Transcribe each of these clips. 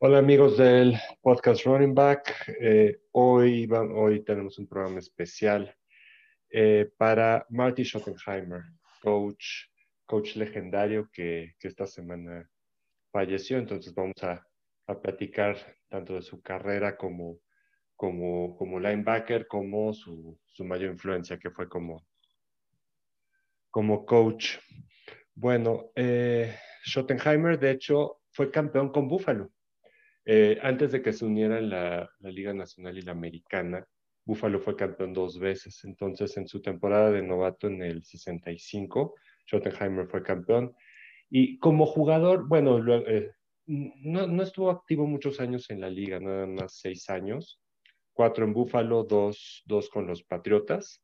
Hola amigos del podcast Running Back. Eh, hoy, hoy tenemos un programa especial eh, para Marty Schottenheimer, coach, coach legendario que, esta semana falleció. Entonces vamos a, platicar tanto de su carrera como, como, como linebacker, como su, mayor influencia que fue como, como coach. Bueno, eh, Schottenheimer de hecho fue campeón con Buffalo eh, antes de que se unieran la, Liga Nacional y la Americana, Buffalo fue campeón dos veces. Entonces, en su temporada de novato en el 65, Schottenheimer fue campeón. Y como jugador, bueno, eh, no, estuvo activo muchos años en la liga, nada más seis años. Cuatro en Buffalo, dos, dos con los Patriotas.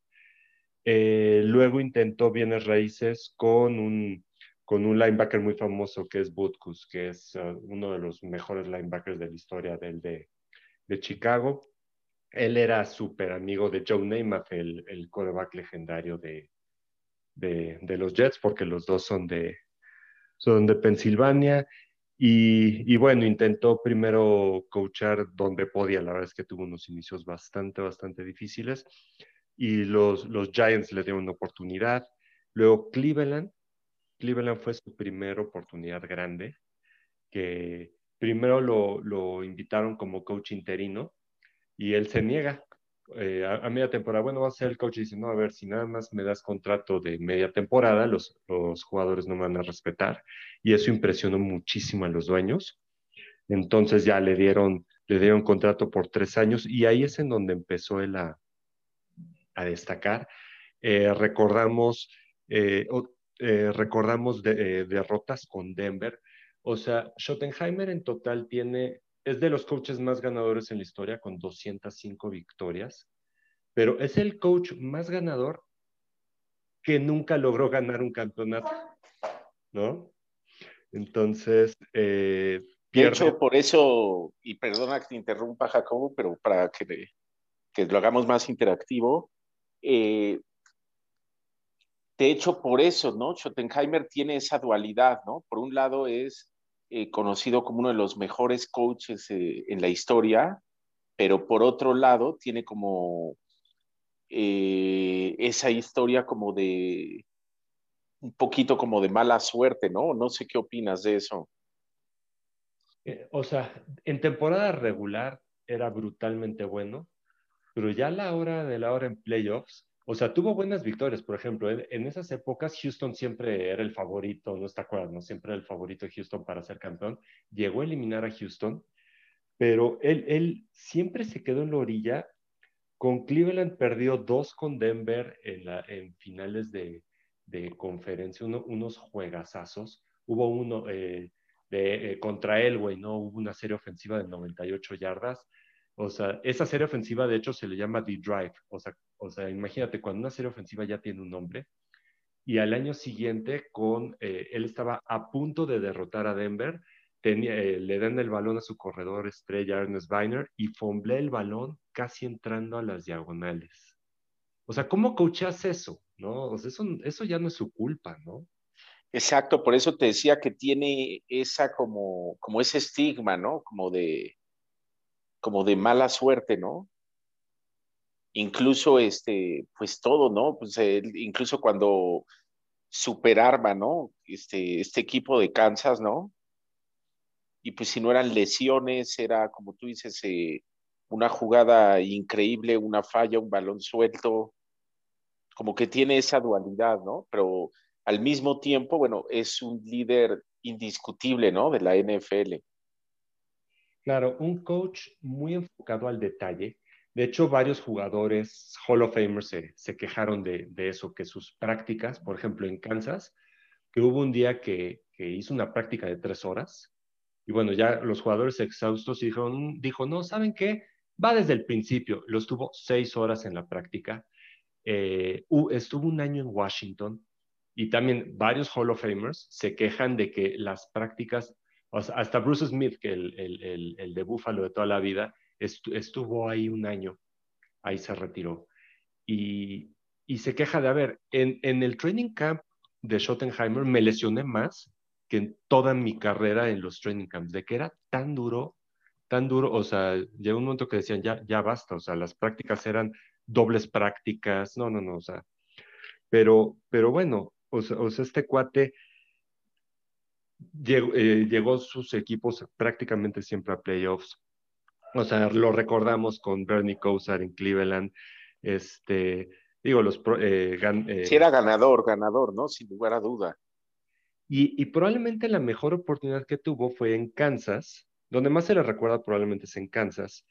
Eh, luego intentó bienes raíces con un con un linebacker muy famoso que es Butkus, que es uh, uno de los mejores linebackers de la historia del de, de Chicago. Él era súper amigo de Joe Namath, el, el quarterback legendario de, de, de, los Jets, porque los dos son de, son de Pensilvania. Y, y, bueno, intentó primero coachar donde podía. La verdad es que tuvo unos inicios bastante, bastante difíciles. Y los, los Giants le dieron una oportunidad. Luego Cleveland, Cleveland fue su primera oportunidad grande, que primero lo, invitaron como coach interino y él se niega. Eh, a, media temporada, bueno, va a ser el coach y dice, no, a ver, si nada más me das contrato de media temporada, los, jugadores no me van a respetar. Y eso impresionó muchísimo a los dueños. Entonces ya le dieron, le dieron contrato por tres años y ahí es en donde empezó él a, destacar. Eh, recordamos eh, eh, recordamos de, eh, derrotas con Denver. O sea, Schottenheimer en total tiene, es de los coaches más ganadores en la historia con 205 victorias, pero es el coach más ganador que nunca logró ganar un campeonato, ¿no? Entonces, eh, de hecho, por eso, y perdona que te interrumpa, Jacobo, pero para que, que lo hagamos más interactivo, eh, de hecho, por eso, ¿no? Schottenheimer tiene esa dualidad, ¿no? Por un lado es eh, conocido como uno de los mejores coaches eh, en la historia, pero por otro lado tiene como eh, esa historia como de un poquito como de mala suerte, ¿no? No sé qué opinas de eso. o sea, en temporada regular era brutalmente bueno, pero ya a la hora de la hora en playoffs o sea, tuvo buenas victorias, por ejemplo, en, esas épocas Houston siempre era el favorito, no está acuerdo, ¿no? Siempre era el favorito de Houston para ser campeón. Llegó a eliminar a Houston, pero él, él siempre se quedó en la orilla. Con Cleveland perdió dos con Denver en, finales de, conferencia, unos juegazazos. Hubo uno eh, de, eh, contra Elway, ¿no? Hubo una serie ofensiva de 98 yardas o sea, esa serie ofensiva de hecho se le llama The Drive. O sea, o sea imagínate cuando una serie ofensiva ya tiene un nombre. Y al año siguiente, con, eh, él estaba a punto de derrotar a Denver, tenía, eh, le dan el balón a su corredor estrella Ernest Weiner y fomblé el balón casi entrando a las diagonales. O sea, ¿cómo coachas eso? ¿No? O sea, eso, eso ya no es su culpa, ¿no? Exacto, por eso te decía que tiene esa como, como ese estigma, ¿no? Como de, como de mala suerte, ¿no? Incluso, este, pues todo, ¿no? Pues incluso cuando superarma, ¿no? Este, este equipo de Kansas, ¿no? Y pues si no eran lesiones, era, como tú dices, eh, una jugada increíble, una falla, un balón suelto, como que tiene esa dualidad, ¿no? Pero al mismo tiempo, bueno, es un líder indiscutible, ¿no? De la NFL. Claro, un coach muy enfocado al detalle. De hecho, varios jugadores Hall of Famers se, quejaron de, eso, que sus prácticas, por ejemplo, en Kansas, que hubo un día que, hizo una práctica de tres horas, y bueno, ya los jugadores exhaustos dijeron, dijo, no, ¿saben qué? Va desde el principio, lo estuvo seis horas en la práctica, eh, estuvo un año en Washington, y también varios Hall of Famers se quejan de que las prácticas hasta Bruce Smith, que el, el, el, de Buffalo de toda la vida, estuvo ahí un año, ahí se retiró. Y, y se queja de, a ver, en, en, el training camp de Schottenheimer me lesioné más que en toda mi carrera en los training camps, de que era tan duro tan duro, o sea, llegó un momento que decían, ya, ya basta, o sea, las prácticas eran dobles prácticas, no, no, no, o sea, pero, pero bueno, o o sea este cuate llegó, eh, llegó sus equipos prácticamente siempre a playoffs, o sea, lo recordamos con Bernie Kosar en Cleveland, este, digo, los... Eh, eh, sí, era ganador, ganador, ¿no? Sin lugar a duda. Y, y, probablemente la mejor oportunidad que tuvo fue en Kansas, donde más se le recuerda probablemente es en Kansas,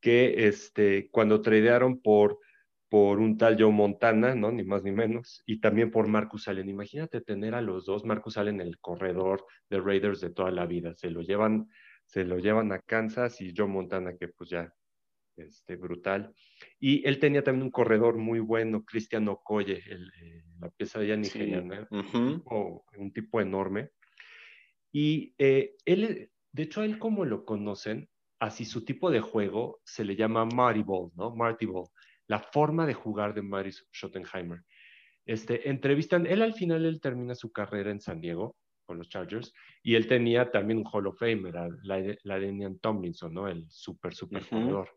que este, cuando tradearon por, por un tal Joe Montana, ¿no? Ni más ni menos, y también por Marcus Allen. Imagínate tener a los dos, Marcus Allen, el corredor de Raiders de toda la vida. Se lo llevan, se lo llevan a Kansas y Joe Montana, que pues ya, este, brutal. Y él tenía también un corredor muy bueno, Cristiano Okoye, el, eh, la pieza de nigeriana, un, tipo, enorme. Y eh, él de hecho, a él como lo conocen, así su tipo de juego se le llama Marty Ball, ¿no? Marty Ball, la forma de jugar de Marty Schottenheimer. Este, entrevistan, él al final, él termina su carrera en San Diego con los Chargers y él tenía también un Hall of Famer, la, la de Tomlinson, ¿no? El super, super jugador.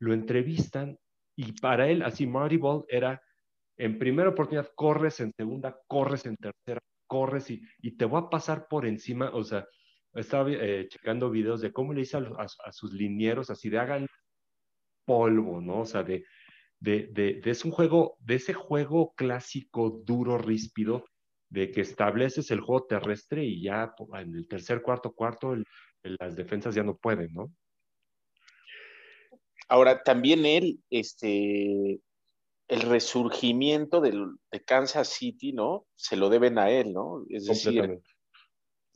Lo entrevistan y para él, así Marty Ball era, en primera oportunidad corres, en segunda corres, en tercera corres y, y te voy a pasar por encima, o sea, estaba eh, checando videos de cómo le dice a, sus linieros, así de hagan polvo, ¿no? O sea, de, de, de, es un juego, de ese juego clásico, duro, ríspido, de que estableces el juego terrestre y ya en el tercer, cuarto, cuarto, las defensas ya no pueden, ¿no? Ahora, también él, este, el resurgimiento del, de Kansas City, ¿no? Se lo deben a él, ¿no? Es decir,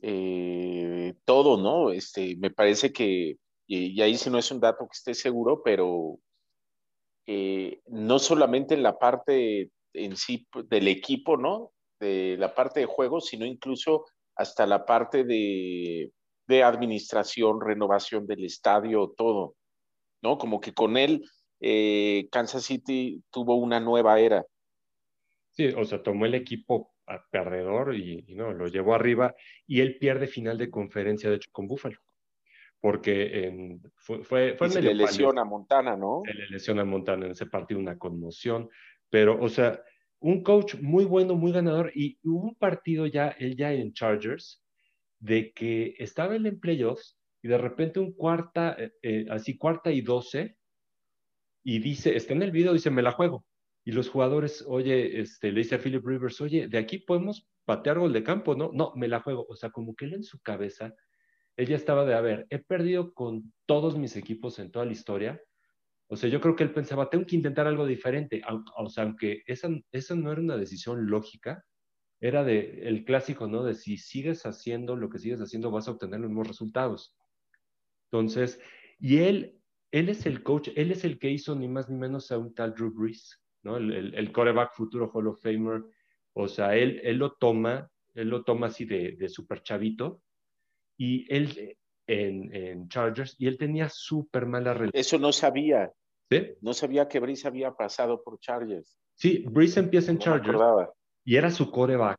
eh, todo, ¿no? Este, me parece que, y, ahí si no es un dato que esté seguro, pero eh, no solamente en la parte en sí del equipo, ¿no? De la parte de juego, sino incluso hasta la parte de, de administración, renovación del estadio, todo, ¿no? Como que con él eh, Kansas City tuvo una nueva era. Sí, o sea, tomó el equipo perdedor y, no, lo llevó arriba y él pierde final de conferencia, de hecho, con Buffalo. Porque en, fue, fue, fue se le lesiona a Montana, ¿no? Se le lesiona a Montana en ese partido, una conmoción. Pero, o sea, un coach muy bueno, muy ganador. Y hubo un partido ya, él ya en Chargers, de que estaba él en playoffs y de repente un cuarta, eh, eh, así cuarta y doce, y dice, está en el video, dice, me la juego y los jugadores, oye, este, le dice a Philip Rivers, oye, de aquí podemos patear gol de campo, ¿no? No, me la juego. O sea, como que él en su cabeza, ella estaba de, a ver, he perdido con todos mis equipos en toda la historia. O sea, yo creo que él pensaba, tengo que intentar algo diferente. O sea, aunque esa, esa no era una decisión lógica, era de el clásico, ¿no? De si sigues haciendo lo que sigues haciendo, vas a obtener los mismos resultados. Entonces, y él, él es el coach, él es el que hizo ni más ni menos a un tal Drew Brees. ¿no? El, el, coreback futuro Hall of Famer, o sea, él, él lo toma, él lo toma así de, de super chavito, y él en, en, Chargers, y él tenía súper mala relación. Eso no sabía. ¿Sí? No sabía que Breeze había pasado por Chargers. Sí, Breeze empieza en Chargers, y era su coreback.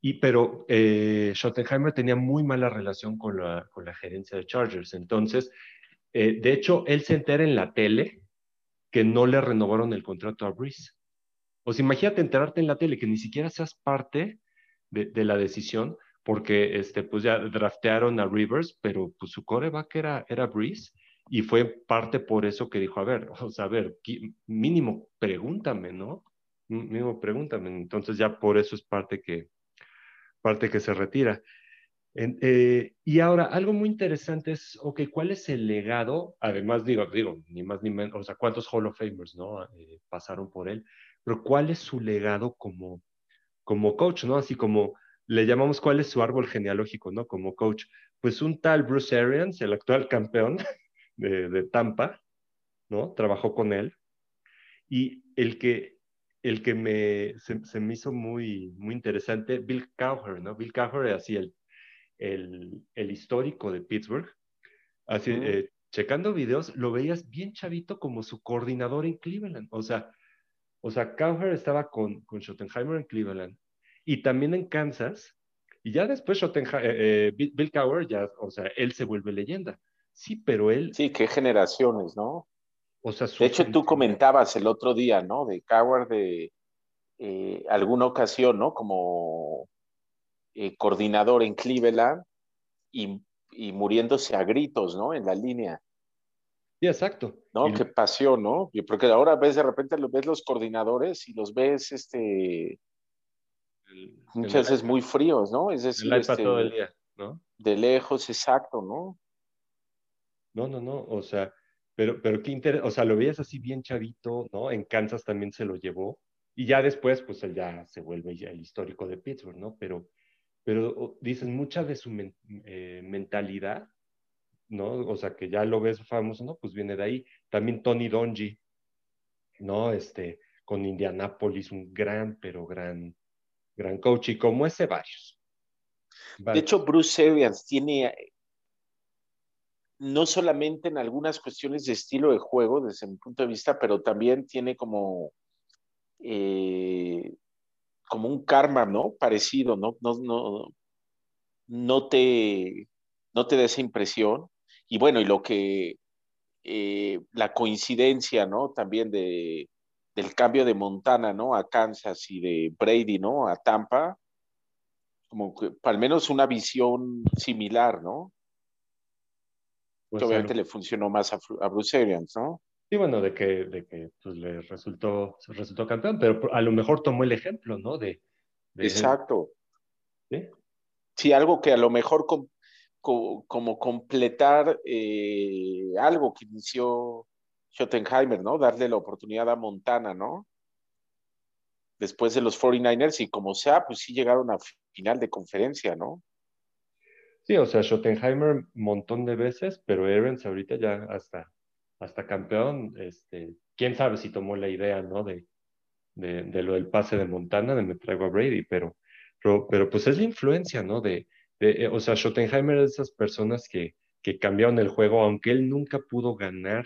Y, pero eh, Schottenheimer tenía muy mala relación con la, con la gerencia de Chargers. Entonces, eh, de hecho, él se entera en la tele que no le renovaron el contrato a Breeze. O sea, imagínate enterarte en la tele que ni siquiera seas parte de, la decisión, porque este, pues ya draftearon a Rivers, pero pues su coreback era, era Breeze, y fue parte por eso que dijo, a ver, o sea, a ver, mínimo pregúntame, ¿no? Mínimo pregúntame. Entonces ya por eso es parte que, parte que se retira. Eh, y ahora, algo muy interesante es, ok, ¿cuál es el legado? Además, digo, digo, ni más ni menos, o sea, ¿cuántos Hall of Famers, no? Eh, pasaron por él, pero ¿cuál es su legado como, como coach, no? Así como le llamamos cuál es su árbol genealógico, ¿no? Como coach. Pues un tal Bruce Arians, el actual campeón de, de Tampa, ¿no? Trabajó con él. Y el que, el que me, se, se, me hizo muy, muy interesante, Bill Cowher, ¿no? Bill Cowher, así el el, el histórico de Pittsburgh, así, eh, checando videos, lo veías bien chavito como su coordinador en Cleveland. O sea, o sea Cowher estaba con, con Schottenheimer en Cleveland y también en Kansas. Y ya después Schottenheimer, eh, eh, Bill Cowher, ya, o sea, él se vuelve leyenda. Sí, pero él. Sí, qué generaciones, ¿no? O sea, de hecho, tú comentabas el otro día, ¿no? De Coward de eh, alguna ocasión, ¿no? Como coordinador en Cleveland y, y, muriéndose a gritos, ¿no? En la línea. Sí, exacto. ¿No? Qué pasión, ¿no? Porque ahora ves de repente ves los coordinadores y los ves, este, muchas veces muy fríos, ¿no? Es decir, el este, todo el día, ¿no? De lejos, exacto, ¿no? No, no, no, o sea, pero, pero qué interés, o sea, lo veías así bien chavito, ¿no? En Kansas también se lo llevó, y ya después, pues él ya se vuelve ya el histórico de Pittsburgh, ¿no? Pero, pero dicen, mucha de su eh, mentalidad ¿no? O sea, que ya lo ves famoso, ¿no? Pues viene de ahí. También Tony Donji, ¿no? Este, con Indianapolis, un gran, pero gran, gran coach, y como ese varios. De hecho, Bruce Arians tiene, no solamente en algunas cuestiones de estilo de juego, desde mi punto de vista, pero también tiene como, eh, como un karma, ¿no? Parecido, ¿no? No, no, no te, no te da esa impresión. Y bueno, y lo que, eh, la coincidencia, ¿no? También de, del cambio de Montana, ¿no? A Kansas y de Brady, ¿no? A Tampa, como que al menos una visión similar, ¿no? Pues obviamente le funcionó más a, Bruce Arians, ¿no? Sí, bueno, de que, de que pues, le resultó, resultó campeón, pero a lo mejor tomó el ejemplo, ¿no? De, Exacto. ¿Sí? Sí, algo que a lo mejor como completar eh, algo que inició Schottenheimer, ¿no? Darle la oportunidad a Montana, ¿no? Después de los 49ers y como sea, pues sí llegaron a final de conferencia, ¿no? Sí, o sea, Schottenheimer un montón de veces, pero Aaron ahorita ya hasta, hasta campeón, este, quién sabe si tomó la idea, ¿no? De, de, lo del pase de Montana, de me traigo a Brady, pero, pero, pero pues es la influencia, ¿no? De, eh, o sea, Schottenheimer es de esas personas que, que cambiaron el juego, aunque él nunca pudo ganar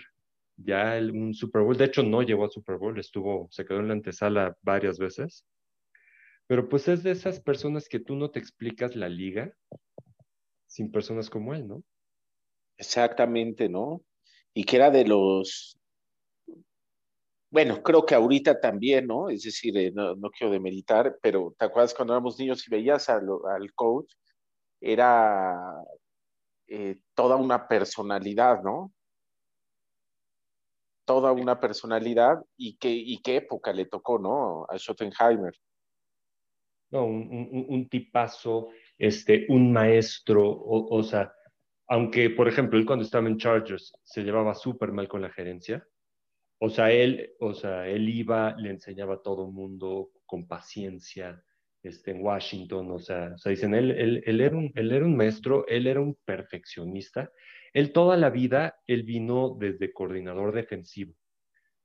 ya un Super Bowl. De hecho, no llegó a Super Bowl, estuvo, se quedó en la antesala varias veces. Pero pues es de esas personas que tú no te explicas la liga sin personas como él, ¿no? Exactamente, ¿no? Y que era de los, bueno, creo que ahorita también, ¿no? Es decir, eh, no, no, quiero demeritar, pero ¿te acuerdas cuando éramos niños y veías al, al coach? era eh, toda una personalidad, ¿no? Toda una personalidad y qué, y qué época le tocó, ¿no? A Schottenheimer. No, un, tipazo, este, un maestro, o, sea, aunque, por ejemplo, él cuando estaba en Chargers se llevaba súper mal con la gerencia, o sea, él, o sea, él iba, le enseñaba a todo el mundo con paciencia, este, en Washington, o sea, o sea dicen, él, él, él, era un, él era un maestro, él era un perfeccionista, él toda la vida, él vino desde coordinador defensivo.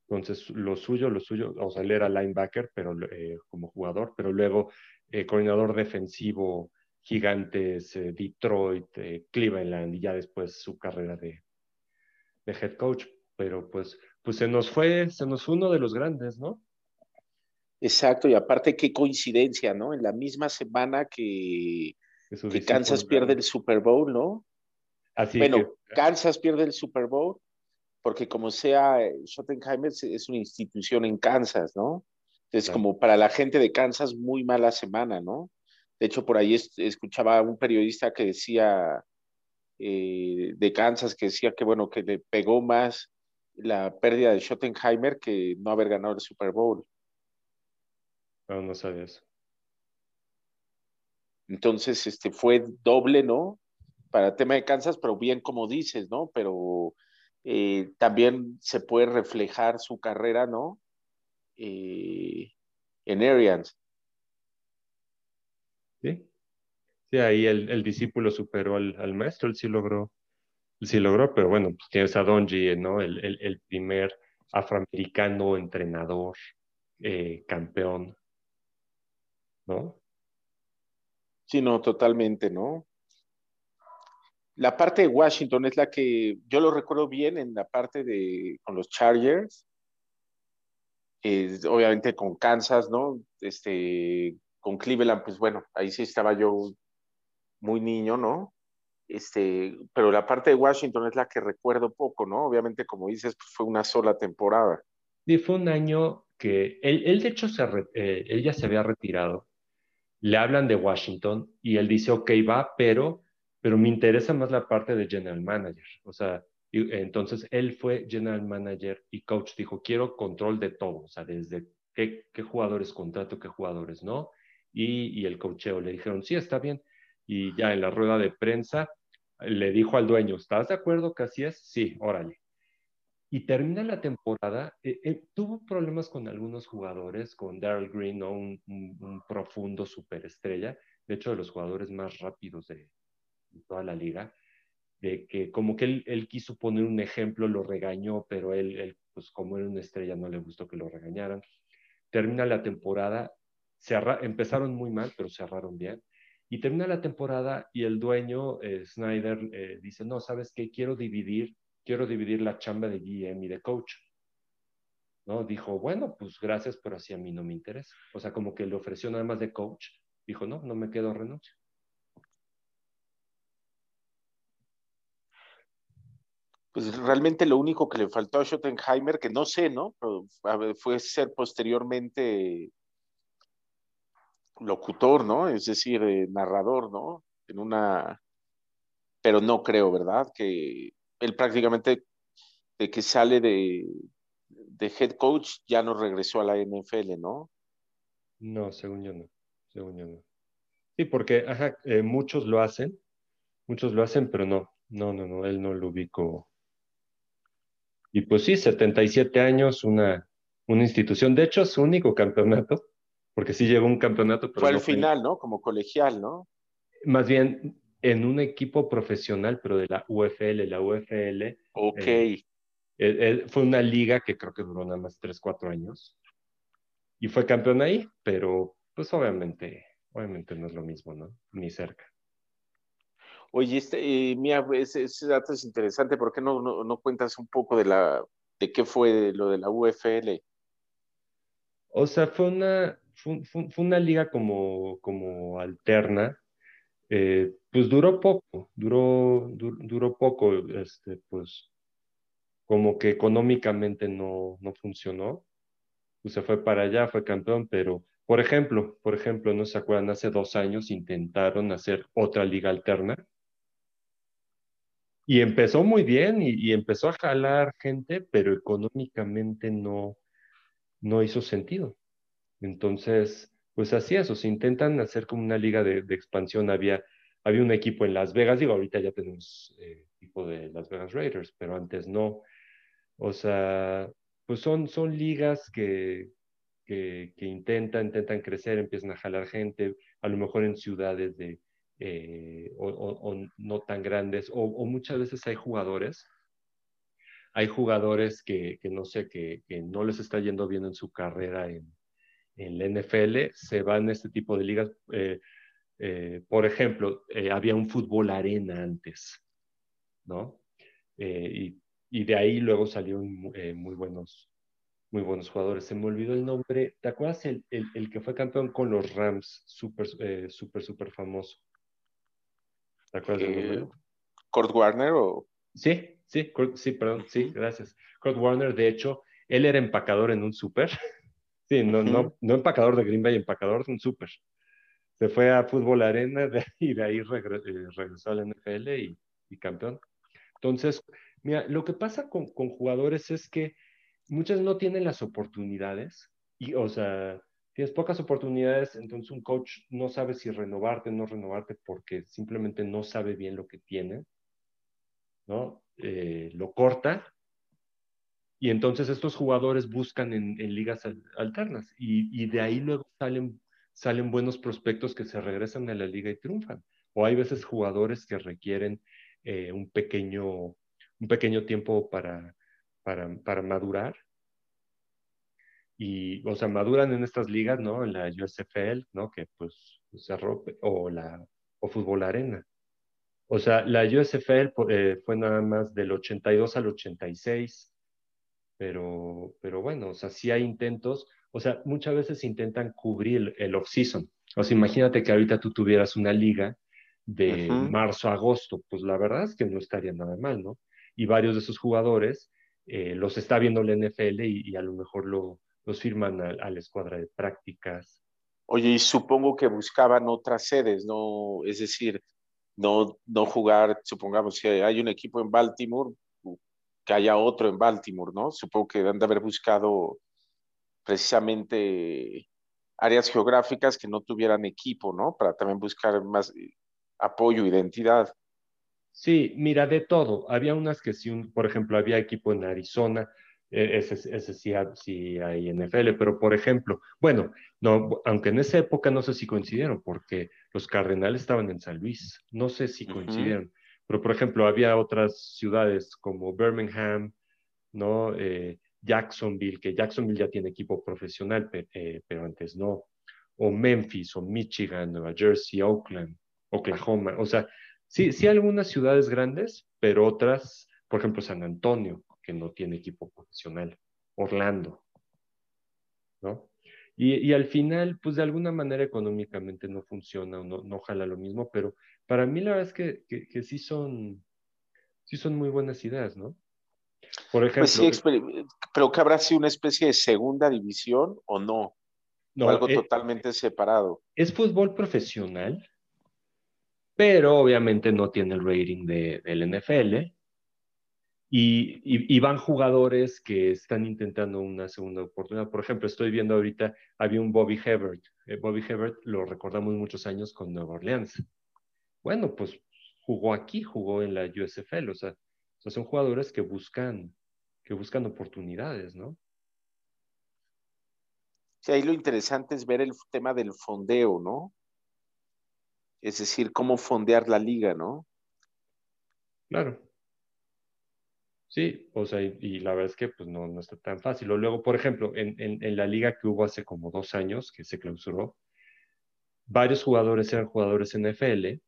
Entonces, lo suyo, lo suyo, o sea, él era linebacker, pero eh, como jugador, pero luego eh, coordinador defensivo, Gigantes, eh, Detroit, Cleveland, y ya después su carrera de, de head coach. Pero pues, pues se nos fue, se nos fue uno de los grandes, ¿no? Exacto, y aparte qué coincidencia, ¿no? En la misma semana que, que Kansas pierde el Super Bowl, ¿no? Así bueno, Kansas pierde el Super Bowl, porque como sea, Schottenheimer es una institución en Kansas, ¿no? Es como para la gente de Kansas, muy mala semana, ¿no? De hecho, por ahí escuchaba a un periodista que decía eh, de Kansas, que decía que, bueno, que le pegó más la pérdida de Schottenheimer que no haber ganado el Super Bowl. No, no sabía eso. Entonces, este fue doble, ¿no? Para el tema de Kansas, pero bien como dices, ¿no? Pero eh, también se puede reflejar su carrera, ¿no? Eh, en Arians. Sí. Sí, ahí el, discípulo superó al, maestro, él sí logró, él sí logró, pero bueno, pues tienes a Donji, ¿no? El, el, primer afroamericano entrenador, eh, campeón ¿no? Sí, no, totalmente, ¿no? La parte de Washington es la que yo lo recuerdo bien en la parte de con los Chargers, obviamente con Kansas, ¿no? Este, con Cleveland, pues bueno, ahí sí estaba yo muy niño, ¿no? Este, pero la parte de Washington es la que recuerdo poco, ¿no? Obviamente, como dices, pues fue una sola temporada. Sí, fue un año que él, él de hecho, se eh, se había retirado. Le hablan de Washington y él dice, ok, va, pero, pero me interesa más la parte de general manager. O sea, entonces él fue general manager y coach dijo, quiero control de todo, o sea, desde qué, qué jugadores contrato, qué jugadores no. Y, y el cocheo le dijeron, sí, está bien. Y ya en la rueda de prensa le dijo al dueño, ¿estás de acuerdo que así es? Sí, órale y termina la temporada, eh, eh, tuvo problemas con algunos jugadores, con Daryl Green, un, un, profundo superestrella, de hecho de los jugadores más rápidos de, toda la liga, de que como que él, él, quiso poner un ejemplo, lo regañó, pero él, él, pues como era una estrella, no le gustó que lo regañaran. Termina la temporada, empezaron muy mal, pero cerraron bien. Y termina la temporada y el dueño, eh, Snyder, dice, no, ¿sabes qué? Quiero dividir quiero dividir la chamba de GM y de coach. ¿No? Dijo, bueno, pues gracias, pero así a mí no me interesa. O sea, como que le ofreció nada más de coach. Dijo, no, no me quedo renuncio. Pues realmente lo único que le faltó a Schottenheimer, que no sé, ¿no? fue ser posteriormente locutor, ¿no? Es decir, eh, narrador, ¿no? En una... Pero no creo, ¿verdad? Que él prácticamente de que sale de, head coach ya no regresó a la NFL, ¿no? No, según yo no, según yo no. Sí, porque eh, muchos lo hacen, muchos lo hacen, pero no, no, no, no, él no lo ubicó. Y pues sí, 77 años, una, una institución, de hecho, su único campeonato, porque sí llegó un campeonato. Pero fue al final, ¿no? Como colegial, ¿no? Más bien, en un equipo profesional, pero de la UFL. La UFL. Ok. Eh, eh, eh, fue una liga que creo que duró nada más 3, 4 años. Y fue campeón ahí, pero pues obviamente, obviamente no es lo mismo, ¿no? Ni cerca. Oye, este, mira, ese, dato es interesante. ¿Por qué no, no, cuentas un poco de la de qué fue lo de la UFL? O sea, fue una, fue, una liga como, como alterna eh, pues duró poco, duró, duró poco, este, pues como que económicamente no, no funcionó. Pues se fue para allá, fue campeón, pero por ejemplo, por ejemplo, no se acuerdan, hace dos años intentaron hacer otra liga alterna y empezó muy bien y, empezó a jalar gente, pero económicamente no, no hizo sentido. Entonces, pues así es, o se intentan hacer como una liga de, expansión. Había, había un equipo en Las Vegas, digo, ahorita ya tenemos eh, equipo de Las Vegas Raiders, pero antes no. O sea, pues son, son ligas que, que, intentan, intentan crecer, empiezan a jalar gente, a lo mejor en ciudades de, eh, o, no tan grandes, o, muchas veces hay jugadores, hay jugadores que, no sé, que, no les está yendo bien en su carrera en, en la NFL se van a este tipo de ligas. Eh, eh, por ejemplo, eh, había un fútbol arena antes, ¿no? Y, de ahí luego salieron muy buenos muy buenos jugadores. Se me olvidó el nombre. ¿Te acuerdas el, el, que fue campeón con los Rams? Súper, súper, súper famoso. ¿Te acuerdas del? ¿Kurt Warner o...? Sí, sí, sí, perdón, sí, gracias. Kurt Warner, de hecho, él era empacador en un súper Sí, no, no, no empacador de Green Bay, empacador de un súper. Se fue a Fútbol Arena y de ahí eh, regresó a la NFL y, campeón. Entonces, mira, lo que pasa con, jugadores es que muchas no tienen las oportunidades y, o sea, tienes pocas oportunidades, entonces un coach no sabe si renovarte o no renovarte porque simplemente no sabe bien lo que tiene, ¿no? Eh, lo corta y entonces estos jugadores buscan en, ligas alternas y, de ahí luego salen, salen buenos prospectos que se regresan a la liga y triunfan. O hay veces jugadores que requieren eh, un, pequeño, un pequeño tiempo para, para, madurar. Y, o sea, maduran en estas ligas, ¿no? En la USFL, ¿no? Que pues se rompe, o la o Fútbol Arena. O sea, la USFL eh, fue nada más del 82 al 86 pero, pero bueno, o sea, sí hay intentos, o sea, muchas veces intentan cubrir el off-season. O sea, imagínate que ahorita tú tuvieras una liga de marzo a agosto, pues la verdad es que no estaría nada mal, ¿no? Y varios de esos jugadores eh, los está viendo la NFL y, a lo mejor lo, los firman a, a, la escuadra de prácticas. Oye, y supongo que buscaban otras sedes, ¿no? Es decir, no, no jugar, supongamos, si hay un equipo en Baltimore, que haya otro en Baltimore, ¿no? Supongo que han de haber buscado precisamente áreas geográficas que no tuvieran equipo, ¿no? Para también buscar más eh, apoyo, identidad. Sí, mira, de todo. Había unas que sí, por ejemplo, había equipo en Arizona, ese, ese sí, sí, hay NFL, pero por ejemplo, bueno, no, aunque en esa época no sé si coincidieron, porque los Cardenales estaban en San Luis, no sé si coincidieron, pero por ejemplo, había otras ciudades como Birmingham, ¿no? Eh, Jacksonville, que Jacksonville ya tiene equipo profesional, eh, pero antes no, o Memphis, o Michigan, Nueva Jersey, Oakland, Oklahoma, o sea, sí, sí algunas ciudades grandes, pero otras, por ejemplo, San Antonio, que no tiene equipo profesional, Orlando, ¿no? Y, al final, pues de alguna manera económicamente no funciona o no, no jala lo mismo, pero para mí la verdad es que, que, sí, son, sí son muy buenas ideas, ¿no? Por pues ejemplo. pero que habrá sido una especie de segunda división o no? No, algo eh, totalmente separado. Es fútbol profesional, pero obviamente no tiene el rating de, del NFL. Y, van jugadores que están intentando una segunda oportunidad. Por ejemplo, estoy viendo ahorita, había un Bobby Hebert. Eh, Bobby Hebert lo recordamos muchos años con Nueva Orleans. Bueno, pues jugó aquí, jugó en la USFL. O sea, son jugadores que buscan, que buscan oportunidades, ¿no? Sí, ahí lo interesante es ver el tema del fondeo, ¿no? Es decir, cómo fondear la liga, ¿no? Claro. Sí, o sea, y, la verdad es que pues no, no está tan fácil. O luego, por ejemplo, en, en, la liga que hubo hace como dos años, que se clausuró, varios jugadores eran jugadores NFL,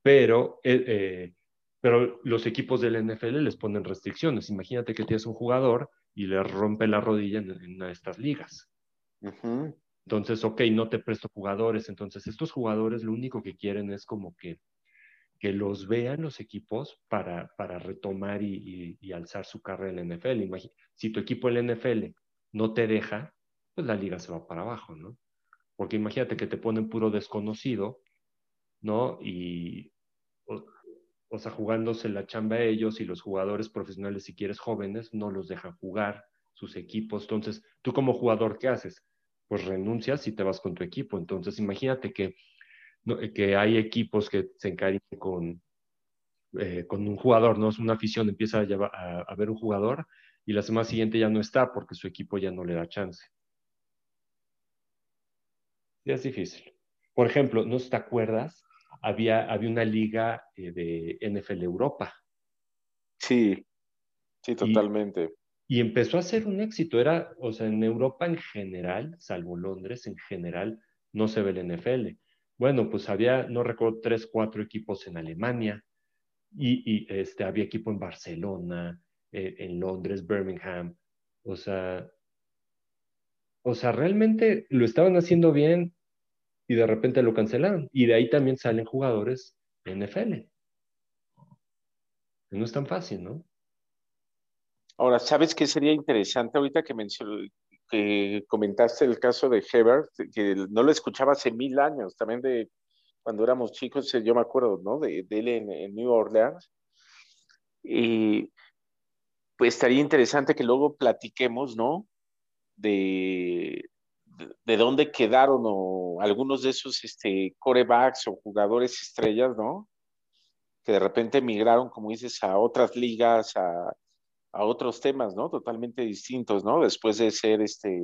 pero, eh, eh, pero los equipos del NFL les ponen restricciones. Imagínate que tienes un jugador y le rompe la rodilla en, una de estas ligas. Entonces, ok, no te presto jugadores. Entonces, estos jugadores lo único que quieren es como que que los vean los equipos para, para retomar y, alzar su carrera en la NFL. si tu equipo en la NFL no te deja, pues la liga se va para abajo, ¿no? Porque imagínate que te ponen puro desconocido, ¿no? Y, o, sea, jugándose la chamba a ellos y los jugadores profesionales, si quieres jóvenes, no los dejan jugar sus equipos. Entonces, tú como jugador, ¿qué haces? Pues renuncias y te vas con tu equipo. Entonces, imagínate que que hay equipos que se encariñan con, eh, con un jugador, ¿no? Es una afición, empieza a, a, ver un jugador y la semana siguiente ya no está porque su equipo ya no le da chance. Ya es difícil. Por ejemplo, ¿no te acuerdas? Había, había una liga eh, de NFL Europa. Sí, sí, totalmente. Y, y, empezó a ser un éxito. Era, o sea, en Europa en general, salvo Londres, en general, no se ve el NFL. Bueno, pues había, no recuerdo, tres, cuatro equipos en Alemania y, este, había equipo en Barcelona, eh, en Londres, Birmingham. O sea, o sea, realmente lo estaban haciendo bien y de repente lo cancelaron. Y de ahí también salen jugadores NFL. No es tan fácil, ¿no? Ahora, ¿sabes qué sería interesante ahorita que mencionó, que comentaste el caso de Hebert, que no lo escuchaba hace mil años, también de cuando éramos chicos, yo me acuerdo, ¿no? De, él en, New Orleans. Y pues estaría interesante que luego platiquemos, ¿no? De, de, dónde quedaron o algunos de esos este, corebacks o jugadores estrellas, ¿no? Que de repente migraron, como dices, a otras ligas, a, a otros temas, ¿no? Totalmente distintos, ¿no? Después de ser, este,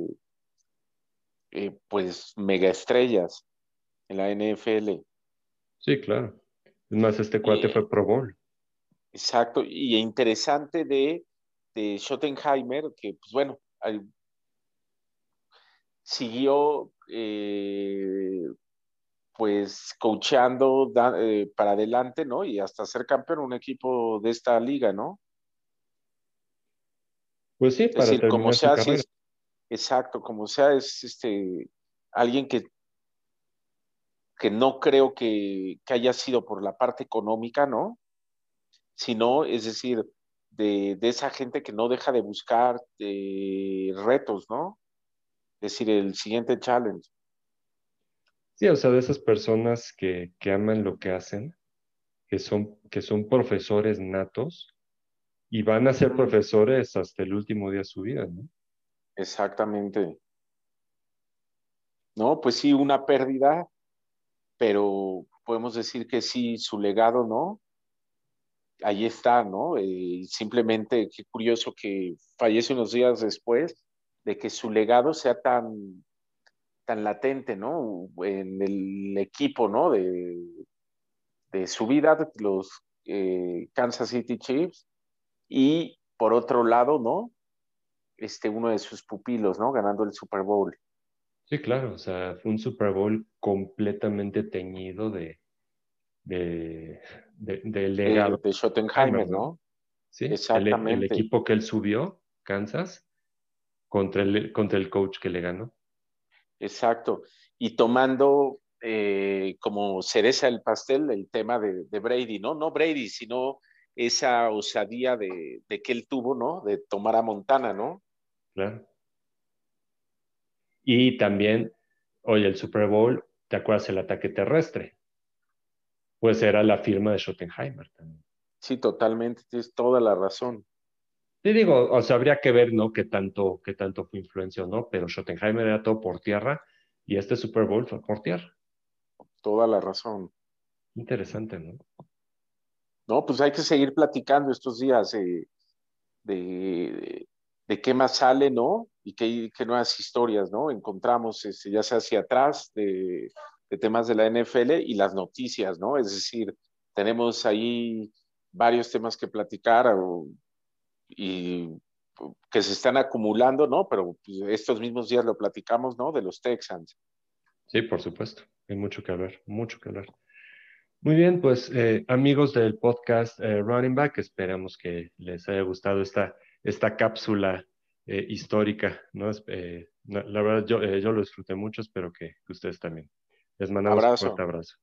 eh, pues, mega estrellas en la NFL. Sí, claro. Es más, este cuate fue Pro Bowl. Exacto, y interesante de, de Schottenheimer, que, pues bueno, siguió, eh, pues, coachando eh, para adelante, ¿no? Y hasta ser campeón un equipo de esta liga, ¿no? Pues sí, para decir, como sea, exacto, como sea, es este alguien que que no creo que, que, haya sido por la parte económica, ¿no? Sino, es decir, de, de esa gente que no deja de buscar retos, ¿no? Es decir, el siguiente challenge. Sí, o sea, de esas personas que, que aman lo que hacen, que son, que son profesores natos y van a ser profesores hasta el último día de su vida, ¿no? Exactamente. No, pues sí, una pérdida, pero podemos decir que sí, su legado, ¿no? Ahí está, ¿no? Eh, simplemente, qué curioso que fallece unos días después de que su legado sea tan, tan latente, ¿no? En el equipo, ¿no? De, de su vida, los eh, Kansas City Chiefs, y por otro lado, ¿no? Este, uno de sus pupilos, ¿no? Ganando el Super Bowl. Sí, claro, o sea, fue un Super Bowl completamente teñido de, de, de, legado. De, Schottenheimer, ¿no? Sí, Exactamente. El, equipo que él subió, Kansas, contra el, contra el coach que le ganó. Exacto. Y tomando eh, como cereza el pastel el tema de, de, Brady, ¿no? No Brady, sino esa osadía de, de, que él tuvo, ¿no? De tomar a Montana, ¿no? Claro. Y también, oye, el Super Bowl, ¿te acuerdas el ataque terrestre? Pues era la firma de Schottenheimer también. Sí, totalmente, tienes toda la razón. Te digo, o sea, habría que ver, ¿no? Qué tanto, qué tanto fue influencia o no, pero Schottenheimer era todo por tierra y este Super Bowl fue por tierra. Toda la razón. Interesante, ¿no? No, pues hay que seguir platicando estos días de, de, qué más sale, ¿no? Y qué, qué nuevas historias, ¿no? Encontramos, este, ya sea hacia atrás, de, de temas de la NFL y las noticias, ¿no? Es decir, tenemos ahí varios temas que platicar y que se están acumulando, ¿no? Pero pues, estos mismos días lo platicamos, ¿no? De los Texans. Sí, por supuesto. Hay mucho que hablar, mucho que hablar. Muy bien, pues eh, amigos del podcast eh, Running Back, esperamos que les haya gustado esta, esta cápsula eh, histórica. ¿no? la verdad, yo, yo lo disfruté mucho, espero que, ustedes también. Les mandamos un fuerte abrazo.